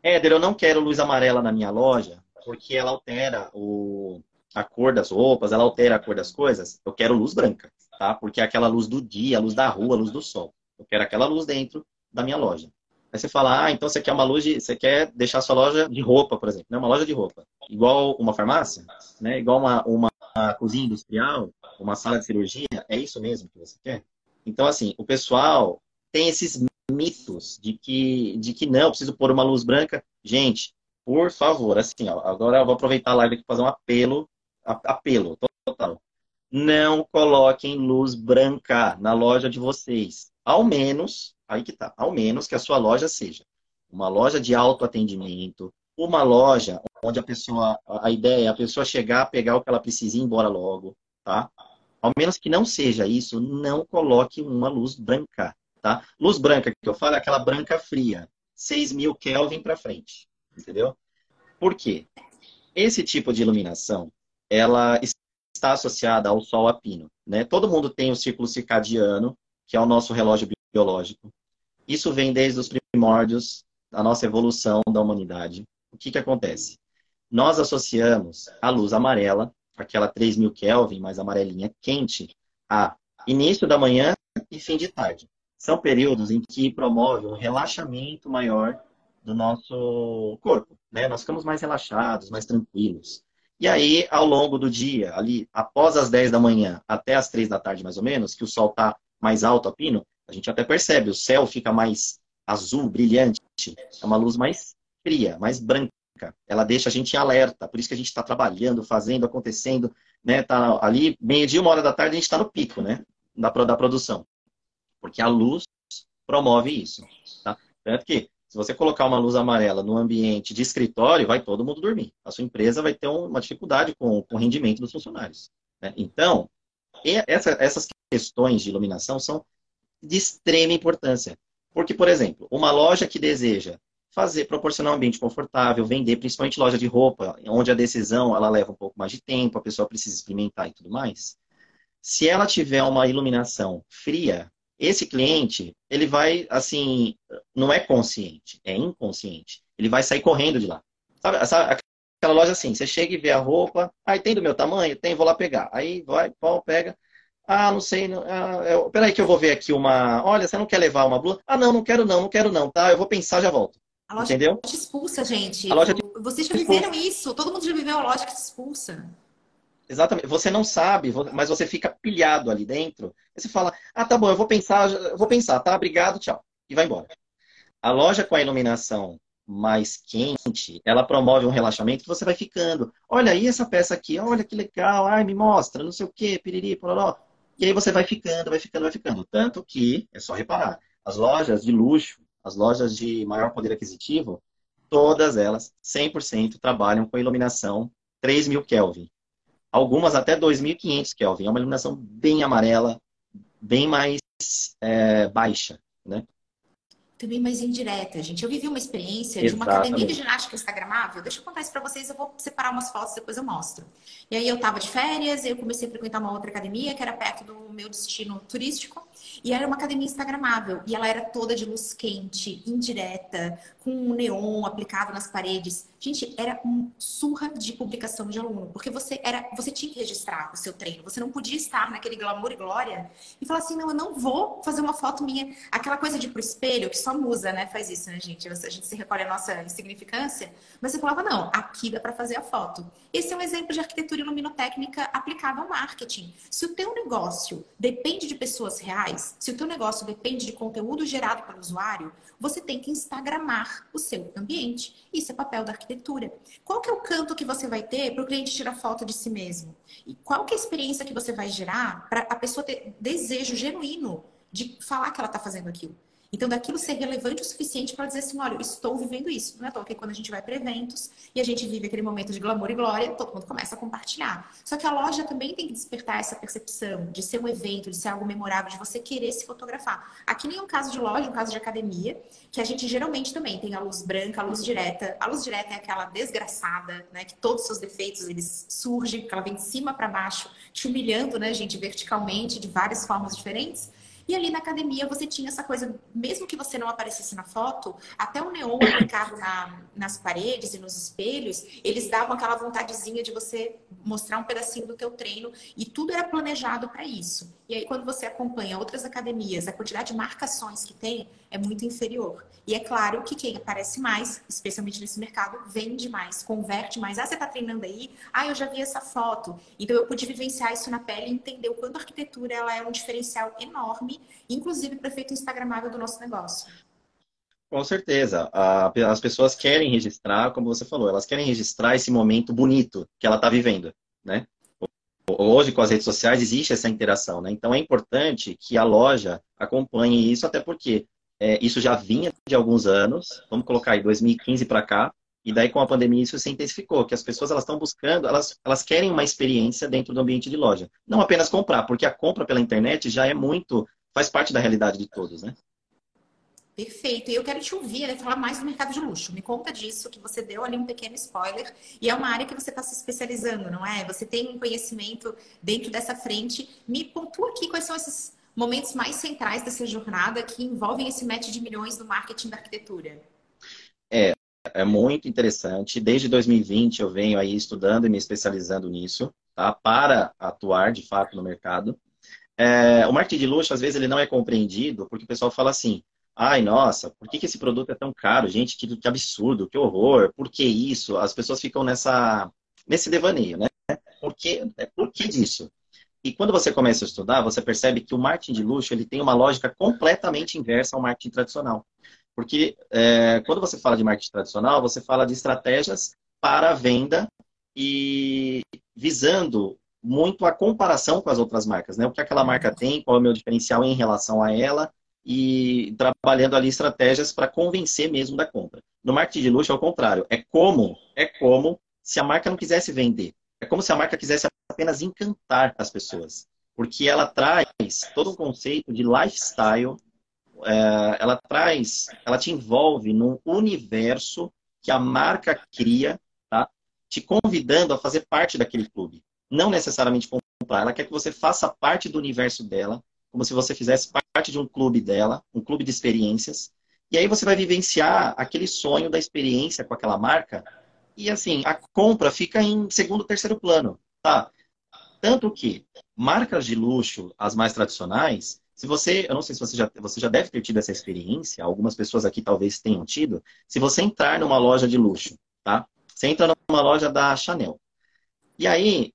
Éder, eu não quero luz amarela na minha loja porque ela altera o, a cor das roupas, ela altera a cor das coisas. Eu quero luz branca, tá? Porque é aquela luz do dia, a luz da rua, a luz do sol. Eu quero aquela luz dentro da minha loja. Aí você fala, ah, então você quer uma luz de. Você quer deixar sua loja de roupa, por exemplo, né? Uma loja de roupa. Igual uma farmácia, né? Igual uma, uma cozinha industrial, uma sala de cirurgia, é isso mesmo que você quer? Então, assim, o pessoal tem esses mitos de que, de que não, preciso pôr uma luz branca. Gente, por favor, assim, ó, agora eu vou aproveitar a live aqui para fazer um apelo, apelo total. Não coloquem luz branca na loja de vocês. Ao menos, aí que tá, ao menos que a sua loja seja uma loja de autoatendimento, uma loja onde a pessoa, a ideia é a pessoa chegar, pegar o que ela precisa e ir embora logo, tá? Ao menos que não seja isso, não coloque uma luz branca, tá? Luz branca que eu falo é aquela branca fria, 6 mil Kelvin para frente, entendeu? Por quê? Esse tipo de iluminação, ela está associada ao sol a pino, né? Todo mundo tem o ciclo circadiano, que é o nosso relógio biológico. Isso vem desde os primórdios da nossa evolução da humanidade. O que que acontece? nós associamos a luz amarela, aquela 3000 Kelvin, mais amarelinha quente, a início da manhã e fim de tarde. São períodos em que promove um relaxamento maior do nosso corpo, né? Nós ficamos mais relaxados, mais tranquilos. E aí, ao longo do dia, ali após as 10 da manhã até as 3 da tarde, mais ou menos, que o sol está mais alto a pino, a gente até percebe, o céu fica mais azul, brilhante, é uma luz mais fria, mais branca ela deixa a gente alerta. Por isso que a gente está trabalhando, fazendo, acontecendo, né? Tá ali, meio-dia, uma hora da tarde, a gente está no pico, né? Da, da produção. Porque a luz promove isso. Tá? Tanto que, se você colocar uma luz amarela no ambiente de escritório, vai todo mundo dormir. A sua empresa vai ter uma dificuldade com, com o rendimento dos funcionários. Né? Então, essa, essas questões de iluminação são de extrema importância. Porque, por exemplo, uma loja que deseja fazer, proporcionar um ambiente confortável, vender, principalmente loja de roupa, onde a decisão ela leva um pouco mais de tempo, a pessoa precisa experimentar e tudo mais. Se ela tiver uma iluminação fria, esse cliente, ele vai, assim, não é consciente, é inconsciente. Ele vai sair correndo de lá. Sabe, sabe aquela loja assim, você chega e vê a roupa, aí tem do meu tamanho? Tem, vou lá pegar. Aí vai, pô, pega. Ah, não sei. Não, ah, eu, peraí que eu vou ver aqui uma. Olha, você não quer levar uma blusa? Ah, não, não quero não, não quero não, tá? Eu vou pensar, já volto. A loja Entendeu? te expulsa, gente. A loja te... Vocês já viveram isso. Todo mundo já viveu a loja que te expulsa. Exatamente. Você não sabe, mas você fica pilhado ali dentro. Aí você fala, ah, tá bom, eu vou pensar, eu vou pensar, tá? Obrigado, tchau. E vai embora. A loja com a iluminação mais quente, ela promove um relaxamento que você vai ficando. Olha aí essa peça aqui, olha que legal, ai, me mostra, não sei o quê, piriri, pororó. E aí você vai ficando, vai ficando, vai ficando. Tanto que, é só reparar, as lojas de luxo, as lojas de maior poder aquisitivo, todas elas, 100%, trabalham com iluminação 3000 Kelvin. Algumas até 2500 Kelvin. É uma iluminação bem amarela, bem mais é, baixa, né? Também mais indireta, gente. Eu vivi uma experiência Exatamente. de uma academia de ginástica instagramável. Deixa eu contar isso para vocês, eu vou separar umas fotos, depois eu mostro. E aí eu tava de férias, eu comecei a frequentar uma outra academia que era perto do meu destino turístico. E era uma academia instagramável. E ela era toda de luz quente, indireta, com um neon aplicado nas paredes. Gente, era um surra de publicação de aluno. Porque você era, você tinha que registrar o seu treino. Você não podia estar naquele glamour e glória e falar assim, não, eu não vou fazer uma foto minha. Aquela coisa de ir pro espelho, que só musa, né? Faz isso, né, gente? A gente se recolhe a nossa insignificância. Mas você falava, não, aqui dá para fazer a foto. Esse é um exemplo de arquitetura iluminotécnica aplicada ao marketing. Se o teu negócio depende de pessoas reais, se o teu negócio depende de conteúdo gerado pelo usuário, você tem que instagramar o seu ambiente. Isso é papel da arquitetura. Qual que é o canto que você vai ter para o cliente tirar foto de si mesmo? E qual que é a experiência que você vai gerar para a pessoa ter desejo genuíno de falar que ela está fazendo aquilo? Então, daquilo ser relevante o suficiente para dizer assim, olha, eu estou vivendo isso. Não é toa que quando a gente vai para eventos e a gente vive aquele momento de glamour e glória, todo mundo começa a compartilhar. Só que a loja também tem que despertar essa percepção de ser um evento, de ser algo memorável, de você querer se fotografar. Aqui nem é um caso de loja, é um caso de academia, que a gente geralmente também tem a luz branca, a luz direta. A luz direta é aquela desgraçada, né, que todos os seus defeitos eles surgem, que ela vem de cima para baixo, te humilhando, né, gente, verticalmente, de várias formas diferentes. E ali na academia você tinha essa coisa, mesmo que você não aparecesse na foto, até o neon aplicado na, nas paredes e nos espelhos, eles davam aquela vontadezinha de você mostrar um pedacinho do teu treino e tudo era planejado para isso. E aí quando você acompanha outras academias, a quantidade de marcações que tem é muito inferior. E é claro que quem aparece mais, especialmente nesse mercado, vende mais, converte mais. Ah, você está treinando aí? Ah, eu já vi essa foto. Então eu pude vivenciar isso na pele e entender o quanto a arquitetura ela é um diferencial enorme, inclusive para efeito instagramável do nosso negócio. Com certeza. As pessoas querem registrar, como você falou, elas querem registrar esse momento bonito que ela está vivendo, né? Hoje, com as redes sociais, existe essa interação, né? Então, é importante que a loja acompanhe isso, até porque é, isso já vinha de alguns anos, vamos colocar aí 2015 para cá, e daí com a pandemia isso se intensificou, que as pessoas elas estão buscando, elas, elas querem uma experiência dentro do ambiente de loja. Não apenas comprar, porque a compra pela internet já é muito, faz parte da realidade de todos, né? Perfeito. E eu quero te ouvir, né, falar mais do mercado de luxo. Me conta disso, que você deu ali um pequeno spoiler. E é uma área que você está se especializando, não é? Você tem um conhecimento dentro dessa frente. Me pontua aqui quais são esses momentos mais centrais dessa jornada que envolvem esse match de milhões do marketing da arquitetura? É, é muito interessante. Desde 2020 eu venho aí estudando e me especializando nisso, tá? Para atuar de fato no mercado. É, o marketing de luxo, às vezes, ele não é compreendido porque o pessoal fala assim: ai, nossa, por que, que esse produto é tão caro? Gente, que, que absurdo, que horror, por que isso? As pessoas ficam nessa, nesse devaneio, né? Por que, por que disso? E quando você começa a estudar, você percebe que o marketing de luxo ele tem uma lógica completamente inversa ao marketing tradicional. Porque é, quando você fala de marketing tradicional, você fala de estratégias para a venda e visando muito a comparação com as outras marcas, né? O que aquela marca tem, qual é o meu diferencial em relação a ela e trabalhando ali estratégias para convencer mesmo da compra. No marketing de luxo é o contrário, é como, é como se a marca não quisesse vender. É como se a marca quisesse apenas encantar as pessoas. Porque ela traz todo um conceito de lifestyle, é, ela traz, ela te envolve num universo que a marca cria, tá? te convidando a fazer parte daquele clube. Não necessariamente comprar, ela quer que você faça parte do universo dela, como se você fizesse parte de um clube dela, um clube de experiências. E aí você vai vivenciar aquele sonho da experiência com aquela marca. E assim, a compra fica em segundo, terceiro plano. Tá? Tanto que marcas de luxo, as mais tradicionais, se você, eu não sei se você já, você já deve ter tido essa experiência, algumas pessoas aqui talvez tenham tido. Se você entrar numa loja de luxo, tá? Você entra numa loja da Chanel. E aí,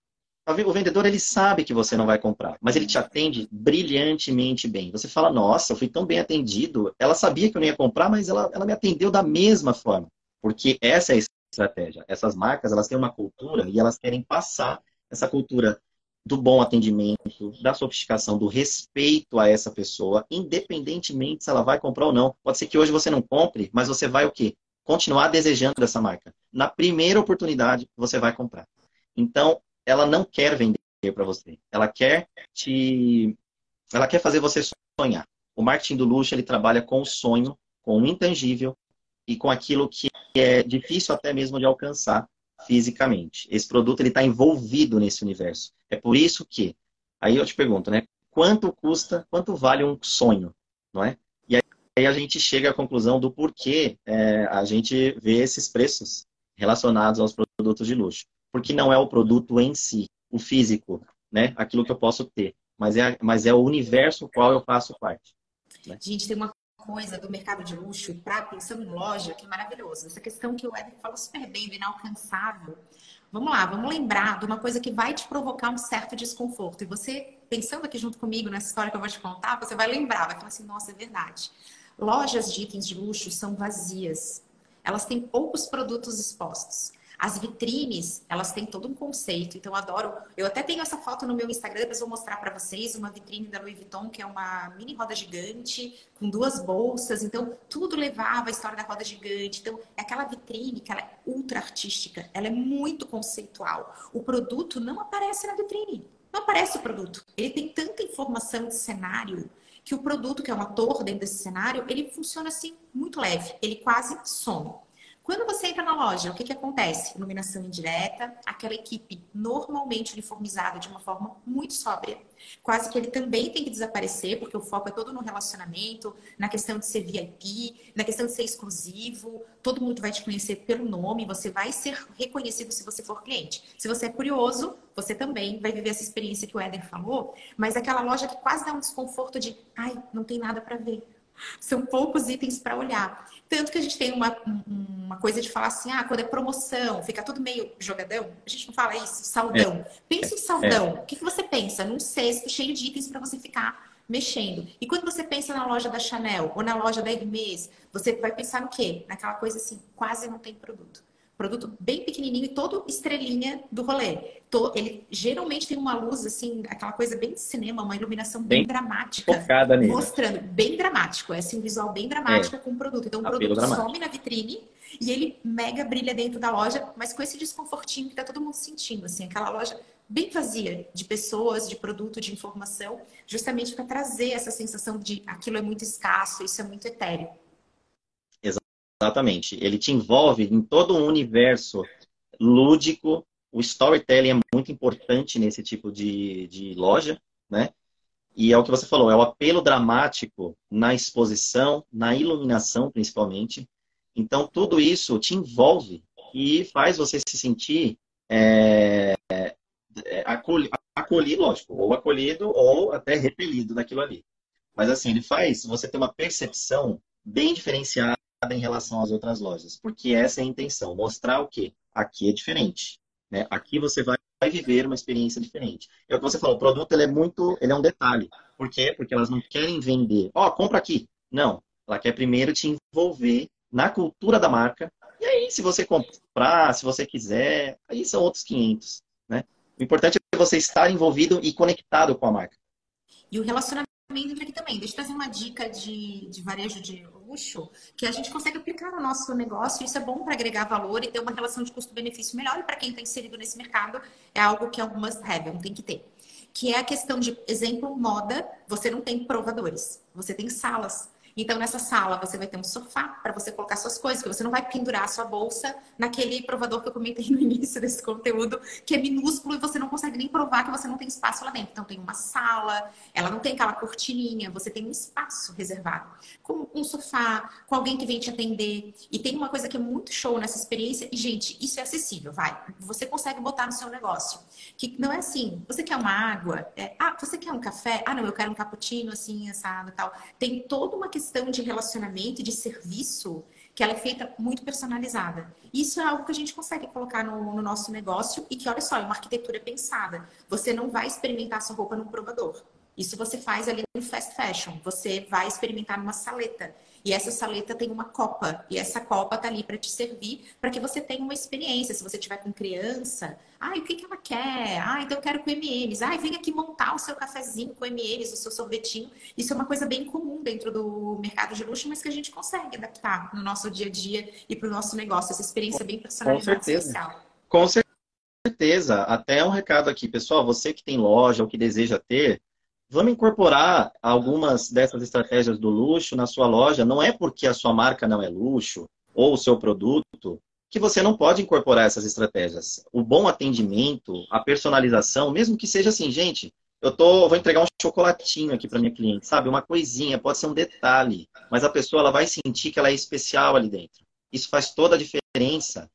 o vendedor ele sabe que você não vai comprar, mas ele te atende brilhantemente bem. Você fala, nossa, eu fui tão bem atendido. Ela sabia que eu não ia comprar, mas ela, ela me atendeu da mesma forma. Porque essa é a estratégia. Essas marcas, elas têm uma cultura e elas querem passar essa cultura do bom atendimento, da sofisticação, do respeito a essa pessoa, independentemente se ela vai comprar ou não. Pode ser que hoje você não compre, mas você vai o quê? Continuar desejando essa marca. Na primeira oportunidade, você vai comprar. Então, ela não quer vender para você. Ela quer te ela quer fazer você sonhar. O marketing do luxo, ele trabalha com o sonho, com o intangível e com aquilo que é difícil até mesmo de alcançar fisicamente. Esse produto ele está envolvido nesse universo. É por isso que, aí eu te pergunto, né? quanto custa, quanto vale um sonho, não é? E aí a gente chega à conclusão do porquê é, a gente vê esses preços relacionados aos produtos de luxo. Porque não é o produto em si, o físico, né? Aquilo que eu posso ter, mas é, mas é o universo no qual eu faço parte. Né? Gente, tem uma coisa do mercado de luxo, pra, pensando em loja, que é maravilhoso. Essa questão que o Eder falou super bem, do inalcançável. Vamos lá, vamos lembrar de uma coisa que vai te provocar um certo desconforto. E você, pensando aqui junto comigo nessa história que eu vou te contar, você vai lembrar, vai falar assim, nossa, é verdade. Lojas de itens de luxo são vazias. Elas têm poucos produtos expostos. As vitrines, elas têm todo um conceito. Então, eu adoro. Eu até tenho essa foto no meu Instagram, depois vou mostrar para vocês. Uma vitrine da Louis Vuitton, que é uma mini roda gigante, com duas bolsas. Então, tudo levava a história da roda gigante. Então, é aquela vitrine que ela é ultra artística. Ela é muito conceitual. O produto não aparece na vitrine. Não aparece o produto. Ele tem tanta informação de cenário que o produto, que é um ator dentro desse cenário, ele funciona assim muito leve. Ele quase some. Quando você entra na loja, o que, que acontece? Iluminação indireta, aquela equipe normalmente uniformizada de uma forma muito sóbria. Quase que ele também tem que desaparecer, porque o foco é todo no relacionamento, na questão de ser VIP, na questão de ser exclusivo. Todo mundo vai te conhecer pelo nome, você vai ser reconhecido se você for cliente. Se você é curioso, você também vai viver essa experiência que o Éder falou, mas aquela loja que quase dá um desconforto de, ai, não tem nada para ver. São poucos itens para olhar. Tanto que a gente tem uma, uma coisa de falar assim, ah, quando é promoção, fica tudo meio jogadão. A gente não fala isso, saldão. É. Pensa em saldão. É. O que, que você pensa? Num cesto cheio de itens para você ficar mexendo. E quando você pensa na loja da Chanel ou na loja da Hermes, você vai pensar no quê? Naquela coisa assim, quase não tem produto. Produto bem pequenininho e todo estrelinha do rolê. Ele geralmente tem uma luz, assim, aquela coisa bem de cinema, uma iluminação bem, bem dramática. Focada nele. Mostrando, bem dramático. É assim, um visual bem dramático é. com o produto. Então, o produto dramático. some na vitrine e ele mega brilha dentro da loja, mas com esse desconfortinho que tá todo mundo sentindo, assim, aquela loja bem vazia de pessoas, de produto, de informação, justamente para trazer essa sensação de aquilo é muito escasso, isso é muito etéreo. Exatamente. Ele te envolve em todo um universo lúdico. O storytelling é muito importante nesse tipo de, de loja, né? E é o que você falou, é o apelo dramático na exposição, na iluminação, principalmente. Então, tudo isso te envolve e faz você se sentir é, é, acolhido, acolhido, lógico, ou acolhido ou até repelido daquilo ali. Mas, assim, ele faz você ter uma percepção bem diferenciada em relação às outras lojas. Porque essa é a intenção, mostrar o quê? Aqui é diferente. Né? Aqui você vai viver uma experiência diferente. É o que você falou, o produto ele é muito, ele é um detalhe. Por quê? Porque elas não querem vender. Ó, oh, compra aqui. Não. Ela quer primeiro te envolver na cultura da marca. E aí, se você comprar, se você quiser, aí são outros 500, né? O importante é você estar envolvido e conectado com a marca. E o relacionamento aqui também. Deixa eu trazer uma dica de, de varejo de luxo que a gente consegue aplicar no nosso negócio. Isso é bom para agregar valor e ter uma relação de custo-benefício melhor. E para quem está inserido nesse mercado, é algo que é um must have, é tem que ter. Que é a questão de, exemplo, moda, você não tem provadores, você tem salas. Então, nessa sala, você vai ter um sofá para você colocar suas coisas, que você não vai pendurar a sua bolsa naquele provador que eu comentei no início desse conteúdo, que é minúsculo e você não consegue nem provar que você não tem espaço lá dentro. Então, tem uma sala, ela não tem aquela cortininha, você tem um espaço reservado, com um sofá, com alguém que vem te atender. E tem uma coisa que é muito show nessa experiência, e, gente, isso é acessível, vai. Você consegue botar no seu negócio. Que não é assim, você quer uma água? É, ah, você quer um café? Ah, não, eu quero um cappuccino, assim, assado tal. Tem toda uma questão questão de relacionamento e de serviço que ela é feita muito personalizada. Isso é algo que a gente consegue colocar no, no, nosso negócio e que, olha só, é uma arquitetura pensada. Você não vai experimentar sua roupa num provador. Isso você faz ali no fast fashion. Você vai experimentar numa saleta. E essa saleta tem uma copa. E essa copa tá ali para te servir, para que você tenha uma experiência. Se você tiver com criança, ah, o que, que ela quer? Ah, então eu quero com M&M's. Ah, vem aqui montar o seu cafezinho com M&M's, o seu sorvetinho. Isso é uma coisa bem comum dentro do mercado de luxo, mas que a gente consegue adaptar no nosso dia a dia e para o nosso negócio. Essa experiência bem personalizada. Com certeza. Especial. Com certeza. Até um recado aqui, pessoal. Você que tem loja ou que deseja ter, Vamos incorporar algumas dessas estratégias do luxo na sua loja. Não é porque a sua marca não é luxo ou o seu produto que você não pode incorporar essas estratégias. O bom atendimento, a personalização, mesmo que seja assim, gente, eu tô, vou entregar um chocolatinho aqui para minha cliente, sabe? Uma coisinha, pode ser um detalhe, mas a pessoa ela vai sentir que ela é especial ali dentro. Isso faz toda a diferença.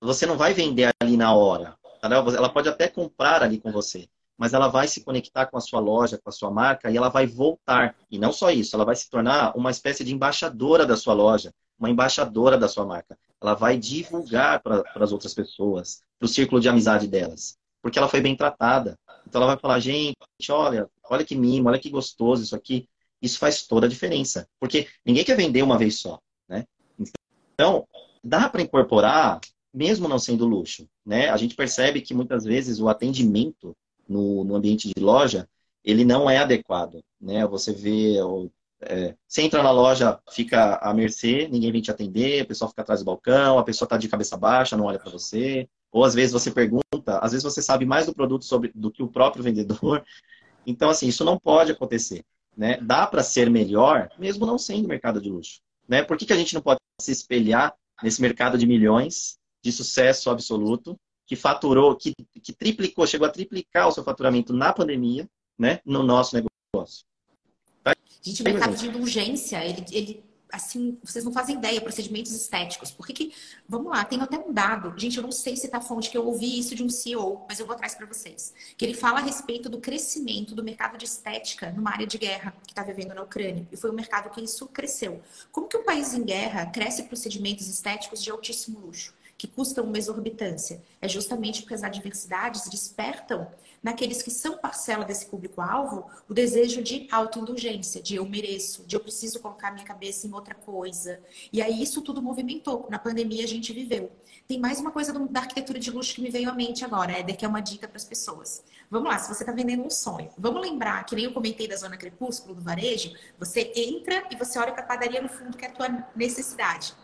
Você não vai vender ali na hora, entendeu? ela pode até comprar ali com você, mas ela vai se conectar com a sua loja, com a sua marca e ela vai voltar. E não só isso, ela vai se tornar uma espécie de embaixadora da sua loja, uma embaixadora da sua marca. Ela vai divulgar para as outras pessoas, para o círculo de amizade delas porque ela foi bem tratada. Então ela vai falar, gente, olha, olha que mimo, olha que gostoso isso aqui. Isso faz toda a diferença, porque ninguém quer vender uma vez só, né? Então, dá para incorporar, mesmo não sendo luxo, né? A gente percebe que muitas vezes o atendimento no, no ambiente de loja, ele não é adequado, né? Você vê, é, você entra na loja, fica à mercê, ninguém vem te atender, a pessoa fica atrás do balcão, a pessoa está de cabeça baixa, não olha para você. Ou às vezes você pergunta, às vezes você sabe mais do produto sobre, do que o próprio vendedor. Então, assim, isso não pode acontecer. Né? Dá para ser melhor, mesmo não sendo mercado de luxo. Né? Por que, que a gente não pode se espelhar nesse mercado de milhões, de sucesso absoluto, que faturou, que, que triplicou, chegou a triplicar o seu faturamento na pandemia, né? no nosso negócio? Gente, o mercado de indulgência, ele, ele assim, vocês não fazem ideia, procedimentos estéticos. Por que que, vamos lá, tem até um dado, gente, eu não sei se tá fonte que eu ouvi isso de um CEO, mas eu vou atrás para vocês, que ele fala a respeito do crescimento do mercado de estética numa área de guerra que está vivendo na Ucrânia, e foi um mercado que isso cresceu. Como que um país em guerra cresce procedimentos estéticos de altíssimo luxo? Que custam uma exorbitância. É justamente porque as adversidades despertam naqueles que são parcela desse público-alvo o desejo de autoindulgência, de eu mereço, de eu preciso colocar minha cabeça em outra coisa. E aí isso tudo movimentou. Na pandemia a gente viveu. Tem mais uma coisa da arquitetura de luxo que me veio à mente agora, Éder, que é uma dica para as pessoas. Vamos lá, se você está vendendo um sonho, vamos lembrar que nem eu comentei da zona crepúsculo do varejo, você entra e você olha para a padaria no fundo que é a tua necessidade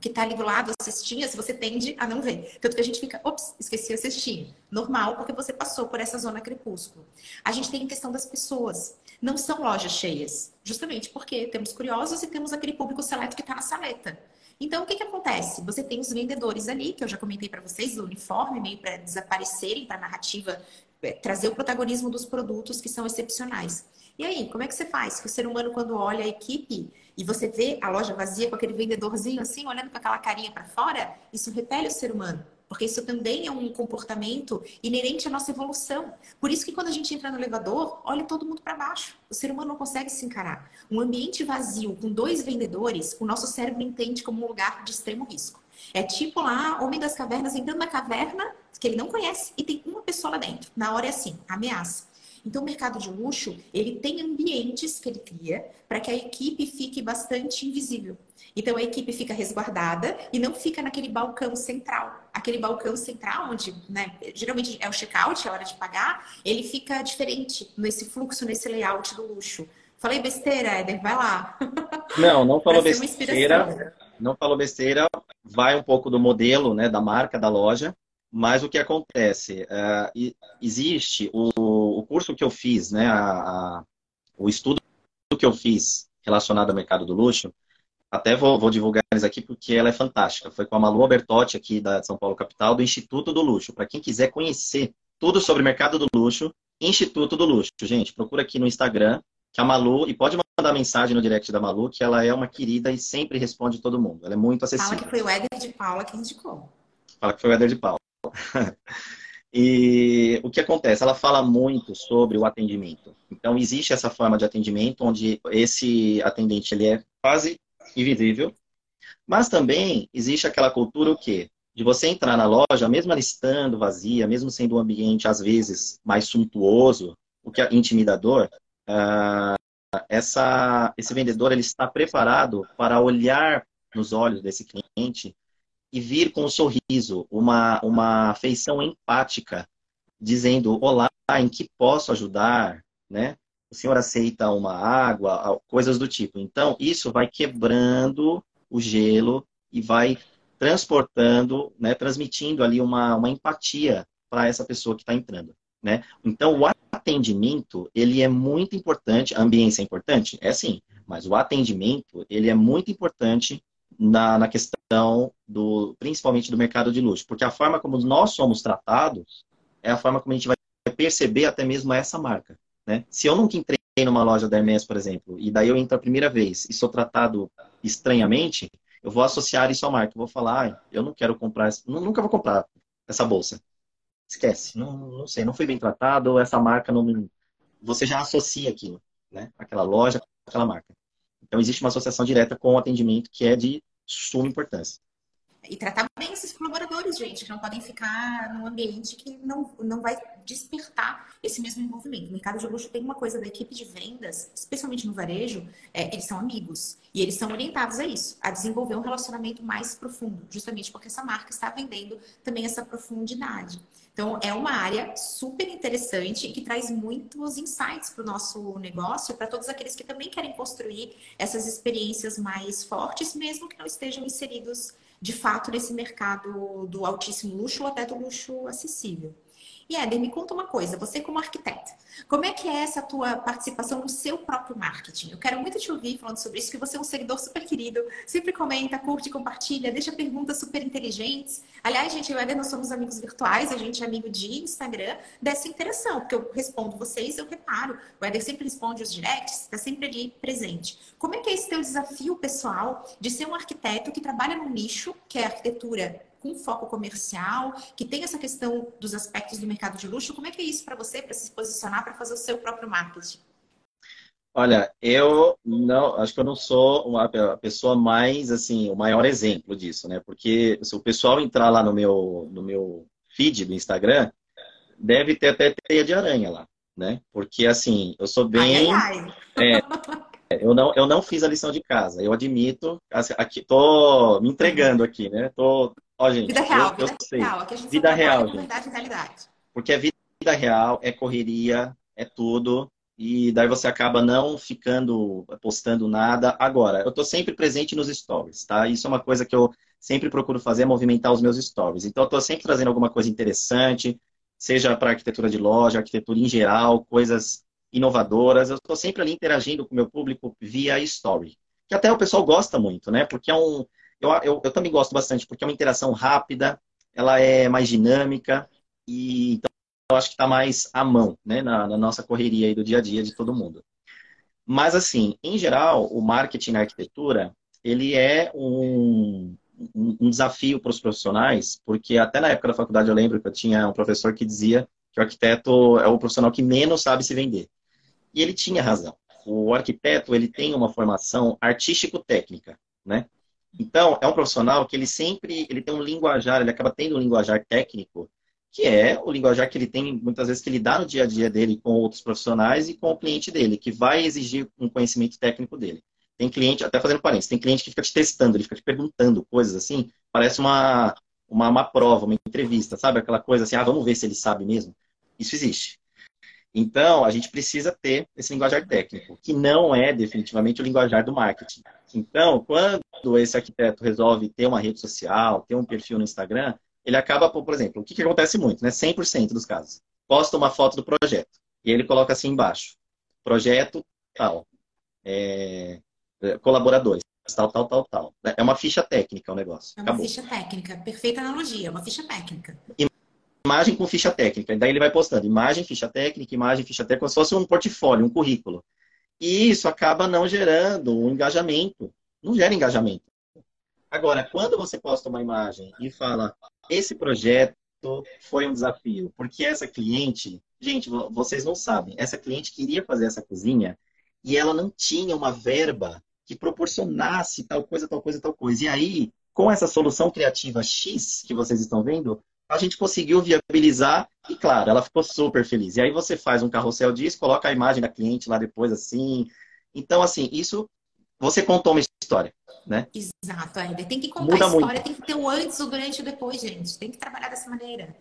que está ali do lado, a cestinha, se você tende a não ver. Tanto que a gente fica, ops, esqueci a cestinha. Normal, porque você passou por essa zona crepúsculo. A gente tem a questão das pessoas. Não são lojas cheias, justamente porque temos curiosos e temos aquele público seleto que está na saleta. Então, o que, que acontece? Você tem os vendedores ali, que eu já comentei para vocês, do uniforme, meio para desaparecerem, para a narrativa é, trazer o protagonismo dos produtos que são excepcionais. E aí, como é que você faz? O ser humano, quando olha a equipe e você vê a loja vazia com aquele vendedorzinho assim, olhando com aquela carinha para fora, isso repele o ser humano. Porque isso também é um comportamento inerente à nossa evolução. Por isso que quando a gente entra no elevador, olha todo mundo para baixo. O ser humano não consegue se encarar. Um ambiente vazio com dois vendedores, o nosso cérebro entende como um lugar de extremo risco. É tipo lá, Homem das Cavernas entrando na caverna que ele não conhece e tem uma pessoa lá dentro. Na hora é assim, ameaça. Então, o mercado de luxo, ele tem ambientes que ele cria para que a equipe fique bastante invisível. Então, a equipe fica resguardada e não fica naquele balcão central. Aquele balcão central, onde né, geralmente é o check-out, é a hora de pagar, ele fica diferente nesse fluxo, nesse layout do luxo. Falei besteira, Éder? Vai lá. Não, não falou besteira. Não falou besteira. Vai um pouco do modelo, né, da marca, da loja. Mas o que acontece? Uh, existe o, o, curso que eu fiz, né, a, a, o estudo que eu fiz relacionado ao mercado do luxo, até vou, vou divulgar eles aqui porque ela é fantástica. Foi com a Malu Albertotti, aqui da São Paulo Capital, do Instituto do Luxo. Para quem quiser conhecer tudo sobre o mercado do luxo, Instituto do Luxo. Gente, procura aqui no Instagram, que a Malu, e pode mandar mensagem no direct da Malu, que ela é uma querida e sempre responde todo mundo. Ela é muito acessível. Fala que foi o Éder de Paula que indicou. Fala que foi o Éder de Paula. E o que acontece? Ela fala muito sobre o atendimento. Então, existe essa forma de atendimento onde esse atendente ele é quase invisível, mas também existe aquela cultura o quê? De você entrar na loja, mesmo ela estando vazia, mesmo sendo um ambiente às vezes mais suntuoso, o que é intimidador, uh, essa, esse vendedor ele está preparado para olhar nos olhos desse cliente e vir com um sorriso, uma, uma feição empática, dizendo: Olá, em que posso ajudar? Né? O senhor aceita uma água? Coisas do tipo. Então, isso vai quebrando o gelo e vai transportando, né, transmitindo ali uma, uma empatia para essa pessoa que está entrando. Né? Então, o atendimento, ele é muito importante. A ambiência é importante? É sim. Mas o atendimento, ele é muito importante na, na questão do, principalmente do mercado de luxo, porque a forma como nós somos tratados é a forma como a gente vai perceber até mesmo essa marca. Né? Se eu nunca entrei numa loja da Hermes, por exemplo, e daí eu entro a primeira vez e sou tratado estranhamente, eu vou associar isso à marca. Eu vou falar, ah, eu não quero comprar, nunca vou comprar essa bolsa. Esquece, não, não sei, não foi bem tratado, essa marca não. Você já associa aquilo, né? Aquela loja, aquela marca. Então existe uma associação direta com o atendimento que é de suma importância. E tratar bem esses colaboradores, gente, que não podem ficar num ambiente que não, não vai despertar esse mesmo envolvimento. O mercado de luxo tem uma coisa da equipe de vendas, especialmente no varejo, é, eles são amigos. E eles são orientados a isso, a desenvolver um relacionamento mais profundo, justamente porque essa marca está vendendo também essa profundidade. Então, é uma área super interessante e que traz muitos insights para o nosso negócio, para todos aqueles que também querem construir essas experiências mais fortes, mesmo que não estejam inseridos de fato nesse mercado do altíssimo luxo ou até do luxo acessível. E Éder, me conta uma coisa, você como arquiteto, como é que é essa tua participação no seu próprio marketing? Eu quero muito te ouvir falando sobre isso, que você é um seguidor super querido, sempre comenta, curte, compartilha, deixa perguntas super inteligentes. Aliás, gente, eu e Éder, nós somos amigos virtuais, a gente é amigo de Instagram, dessa interação, porque eu respondo vocês, eu reparo. O Éder sempre responde os directs, está sempre ali presente. Como é que é esse teu desafio pessoal de ser um arquiteto que trabalha num nicho, que é arquitetura com foco comercial, que tem essa questão dos aspectos do mercado de luxo. Como é que é isso para você, para se posicionar, para fazer o seu próprio marketing? Olha, eu não, acho que eu não sou uma, a pessoa mais, assim, o maior exemplo disso, né? Porque se o pessoal entrar lá no meu, no meu feed do Instagram, deve ter até teia de aranha lá, né? Porque, assim, eu sou bem... Ai, ai, ai. É, eu não, eu não fiz a lição de casa, eu admito. Aqui, tô me entregando aqui, né? Tô Ó, gente, vida real, eu, vida eu real. Aqui a gente vida real, gente. Verdade, realidade. Porque a vida real é correria, é tudo. E daí você acaba não ficando postando nada. Agora, eu estou sempre presente nos stories, tá? Isso é uma coisa que eu sempre procuro fazer, é movimentar os meus stories. Então, eu estou sempre trazendo alguma coisa interessante, seja para arquitetura de loja, arquitetura em geral, coisas inovadoras. Eu estou sempre ali interagindo com o meu público via story. Que até o pessoal gosta muito, né? Porque é um, eu, eu, eu também gosto bastante, porque é uma interação rápida, ela é mais dinâmica e então eu acho que está mais à mão, né, na, na, nossa correria aí do dia a dia de todo mundo. Mas assim, em geral, o marketing na arquitetura ele é um, um, um desafio para os profissionais, porque até na época da faculdade eu lembro que eu tinha um professor que dizia que o arquiteto é o profissional que menos sabe se vender. E ele tinha razão. O arquiteto ele tem uma formação artístico-técnica, né? Então, é um profissional que ele sempre ele tem um linguajar, ele acaba tendo um linguajar técnico, que é o linguajar que ele tem muitas vezes que ele dá no dia a dia dele com outros profissionais e com o cliente dele, que vai exigir um conhecimento técnico dele. Tem cliente, até fazendo parênteses, tem cliente que fica te testando, ele fica te perguntando coisas assim, parece uma, uma, uma prova, uma entrevista, sabe? Aquela coisa assim, ah, vamos ver se ele sabe mesmo. Isso existe. Então, a gente precisa ter esse linguajar técnico, que não é definitivamente o linguajar do marketing. Então, quando esse arquiteto resolve ter uma rede social, ter um perfil no Instagram, ele acaba, por exemplo, o que, que acontece muito, né? 100% dos casos. Posta uma foto do projeto e ele coloca assim embaixo: projeto tal, é, colaboradores, tal, tal, tal, tal. É uma ficha técnica o negócio. É uma Acabou. ficha técnica, perfeita analogia, é uma ficha técnica. E imagem com ficha técnica. Daí ele vai postando imagem, ficha técnica, imagem, ficha técnica, como se fosse um portfólio, um currículo. E isso acaba não gerando um engajamento. Não gera engajamento. Agora, quando você posta uma imagem e fala, esse projeto foi um desafio, porque essa cliente, gente, vocês não sabem, essa cliente queria fazer essa cozinha e ela não tinha uma verba que proporcionasse tal coisa, tal coisa, tal coisa. E aí, com essa solução criativa X que vocês estão vendo, a gente conseguiu viabilizar e, claro, ela ficou super feliz. E aí você faz um carrossel disso, coloca a imagem da cliente lá depois, assim. Então, assim, isso você contou uma história, né? Exato, é. Tem que contar Muda a história, muito. tem que ter o antes, o durante e o depois, gente. Tem que trabalhar dessa maneira.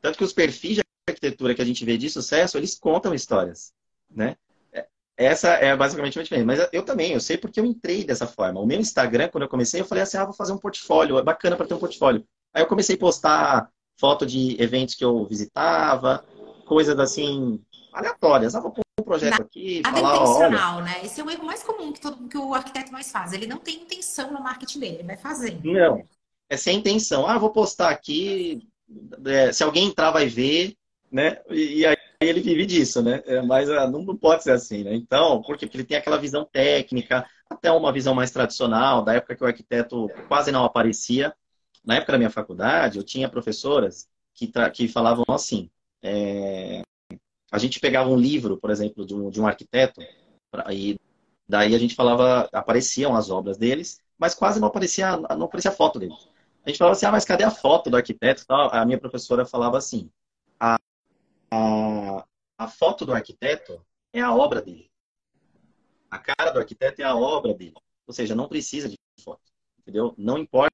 Tanto que os perfis de arquitetura que a gente vê de sucesso, eles contam histórias, né? É, essa é basicamente uma diferença. Mas eu também, eu sei porque eu entrei dessa forma. O meu Instagram, quando eu comecei, eu falei assim, ah, vou fazer um portfólio, é bacana para ter um portfólio. Aí eu comecei a postar foto de eventos que eu visitava, coisas assim, aleatórias. Ah, vou pôr um projeto Nada aqui. Nada falar, intencional, olha... né? Esse é o erro mais comum que, todo, que o arquiteto mais faz. Ele não tem intenção no marketing dele, ele vai fazendo. Não. É sem intenção. Ah, vou postar aqui. É, se alguém entrar, vai ver. Né? E, e aí ele vive disso, né? É, mas ah, não, não pode ser assim, né? Então, por quê? Porque ele tem aquela visão técnica, até uma visão mais tradicional, da época que o arquiteto quase não aparecia. Na época da minha faculdade, eu tinha professoras que, que falavam assim, é... a gente pegava um livro, por exemplo, de um, de um arquiteto, e daí a gente falava, apareciam as obras deles, mas quase não aparecia, não aparecia foto deles. A gente falava assim, ah, mas cadê a foto do arquiteto? A minha professora falava assim, a, a, a foto do arquiteto é a obra dele. A cara do arquiteto é a obra dele. Ou seja, não precisa de foto, entendeu? Não importa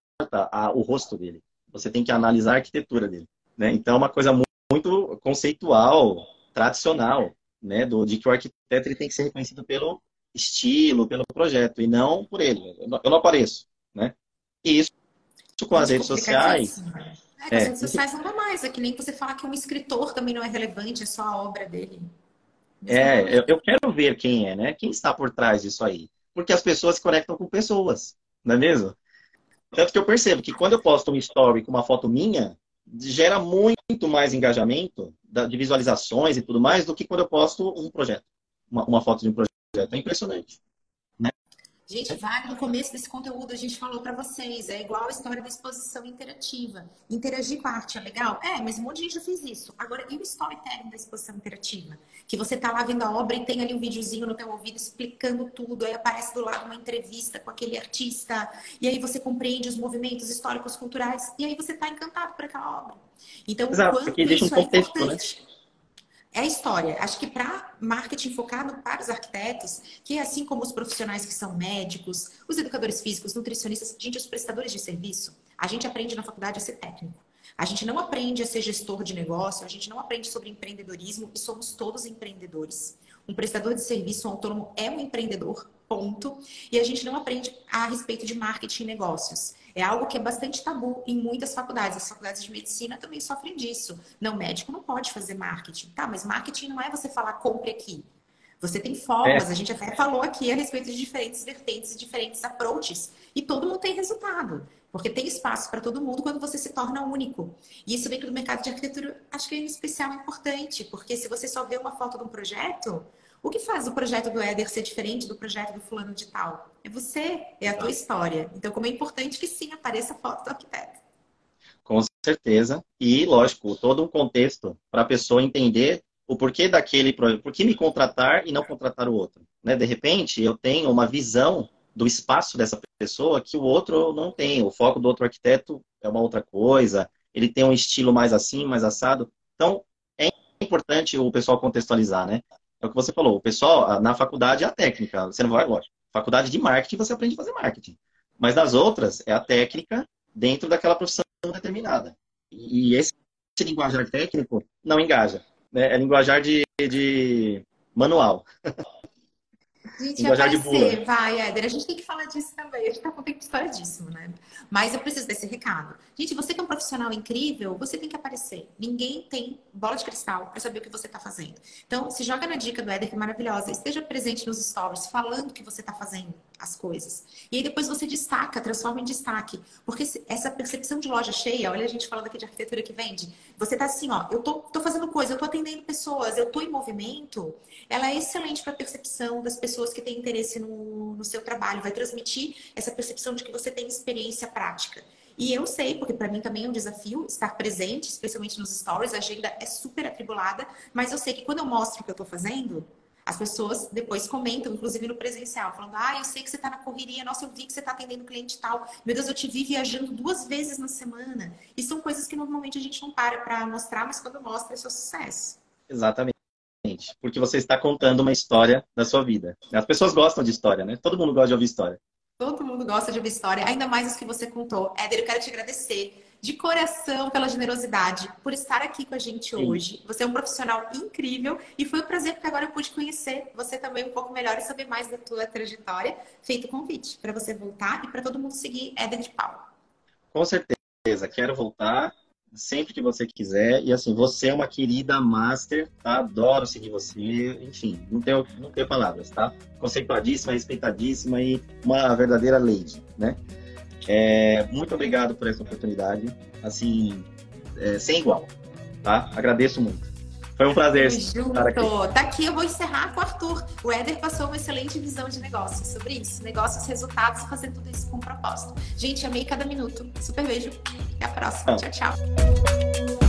a, o rosto dele. Você tem que analisar a arquitetura dele. Né? Então, é uma coisa muito, muito conceitual, tradicional, né? Do, de que o arquiteto ele tem que ser reconhecido pelo estilo, pelo projeto, e não por ele. Eu não, eu não apareço. Né? E isso com as redes sociais. É, com as redes sociais não dá mais. É que nem você falar que um escritor também não é relevante, é só a obra dele. É, eu, eu, quero ver quem é, né? Quem está por trás disso aí. Porque as pessoas se conectam com pessoas, não é mesmo? Tanto que eu percebo que quando eu posto um story com uma foto minha, gera muito mais engajamento de visualizações e tudo mais do que quando eu posto um projeto, uma, uma foto de um projeto. É impressionante. Gente, vale no começo desse conteúdo a gente falou para vocês, é igual a história da exposição interativa. Interagir com a arte é legal? É, mas um monte de gente já fez isso. Agora, e o storytelling da exposição interativa? Que você tá lá vendo a obra e tem ali um videozinho no teu ouvido explicando tudo, aí aparece do lado uma entrevista com aquele artista, e aí você compreende os movimentos históricos, culturais, e aí você tá encantado por aquela obra. Então, Exato, porque deixa um é contexto, é né? É a história. Acho que para marketing focado para os arquitetos, que assim como os profissionais que são médicos, os educadores físicos, nutricionistas, gente, os prestadores de serviço, a gente aprende na faculdade a ser técnico. A gente não aprende a ser gestor de negócio, a gente não aprende sobre empreendedorismo e somos todos empreendedores. Um prestador de serviço um autônomo é um empreendedor, ponto. E a gente não aprende a respeito de marketing e negócios. É algo que é bastante tabu em muitas faculdades. As faculdades de medicina também sofrem disso. Não, médico não pode fazer marketing. Tá, mas marketing não é você falar compre aqui. Você tem formas, é. a gente até falou aqui a respeito de diferentes vertentes diferentes approaches. E todo mundo tem resultado. Porque tem espaço para todo mundo quando você se torna único. E isso dentro do mercado de arquitetura, acho que é em especial importante. Porque se você só vê uma foto de um projeto, o que faz o projeto do Éder ser diferente do projeto do fulano de tal? É você, é a tua história. Então, como é importante que sim apareça a foto do arquiteto. Com certeza. E, lógico, todo um contexto para a pessoa entender o porquê daquele projeto, por que me contratar e não contratar o outro. Né? De repente, eu tenho uma visão do espaço dessa pessoa que o outro não tem. O foco do outro arquiteto é uma outra coisa, ele tem um estilo mais assim, mais assado. Então, é importante o pessoal contextualizar, né? É o que você falou. O pessoal, na faculdade é a técnica. Você não vai, lógico. Faculdade de marketing, você aprende a fazer marketing. Mas nas outras, é a técnica dentro daquela profissão determinada. E esse linguajar técnico não engaja. Né? É linguajar de, de manual. Gente, aparecer, vai, Éder. A gente tem que falar disso também. A gente tá com tempo estouradíssimo, né? Mas eu preciso desse recado. Gente, você que é um profissional incrível, você tem que aparecer. Ninguém tem bola de cristal para saber o que você tá fazendo. Então, se joga na dica do Éder, que é maravilhosa. Esteja presente nos stories, falando que você tá fazendo as coisas. E aí depois você destaca, transforma em destaque. Porque essa percepção de loja cheia, olha a gente falando aqui de arquitetura que vende, você tá assim, ó, eu tô, tô fazendo coisa, eu tô atendendo pessoas, eu tô em movimento, ela é excelente para percepção das pessoas que têm interesse no, no seu trabalho, vai transmitir essa percepção de que você tem experiência prática. E eu sei, porque para mim também é um desafio estar presente, especialmente nos stories, a agenda é super atribulada, mas eu sei que quando eu mostro o que eu estou fazendo, as pessoas depois comentam, inclusive no presencial, falando: Ah, eu sei que você está na correria, nossa, eu vi que você está atendendo cliente tal. Meu Deus, eu te vi viajando duas vezes na semana. E são coisas que normalmente a gente não para para mostrar, mas quando mostra é seu sucesso. Exatamente. Porque você está contando uma história da sua vida. As pessoas gostam de história, né? Todo mundo gosta de ouvir história. Todo mundo gosta de ouvir história, ainda mais os que você contou. Éder, eu quero te agradecer de coração pela generosidade, por estar aqui com a gente Sim. hoje. Você é um profissional incrível e foi um prazer porque agora eu pude conhecer você também um pouco melhor e saber mais da tua trajetória. Feito o convite para você voltar e para todo mundo seguir Éder de Paulo. Com certeza, quero voltar sempre que você quiser. E assim, você é uma querida master, tá? Adoro seguir você. Enfim, não tenho, não tenho palavras, tá? Conceituadíssima, respeitadíssima e uma verdadeira lady, né? É, muito obrigado por essa oportunidade, assim, é, sem igual, tá? Agradeço muito. Foi um prazer. Aqui. Tá aqui, eu vou encerrar com o Arthur. O Éder passou uma excelente visão de negócios sobre isso. Negócios, resultados e fazer tudo isso com propósito. Gente, amei cada minuto. Super beijo. Até a próxima. Tchau, tchau.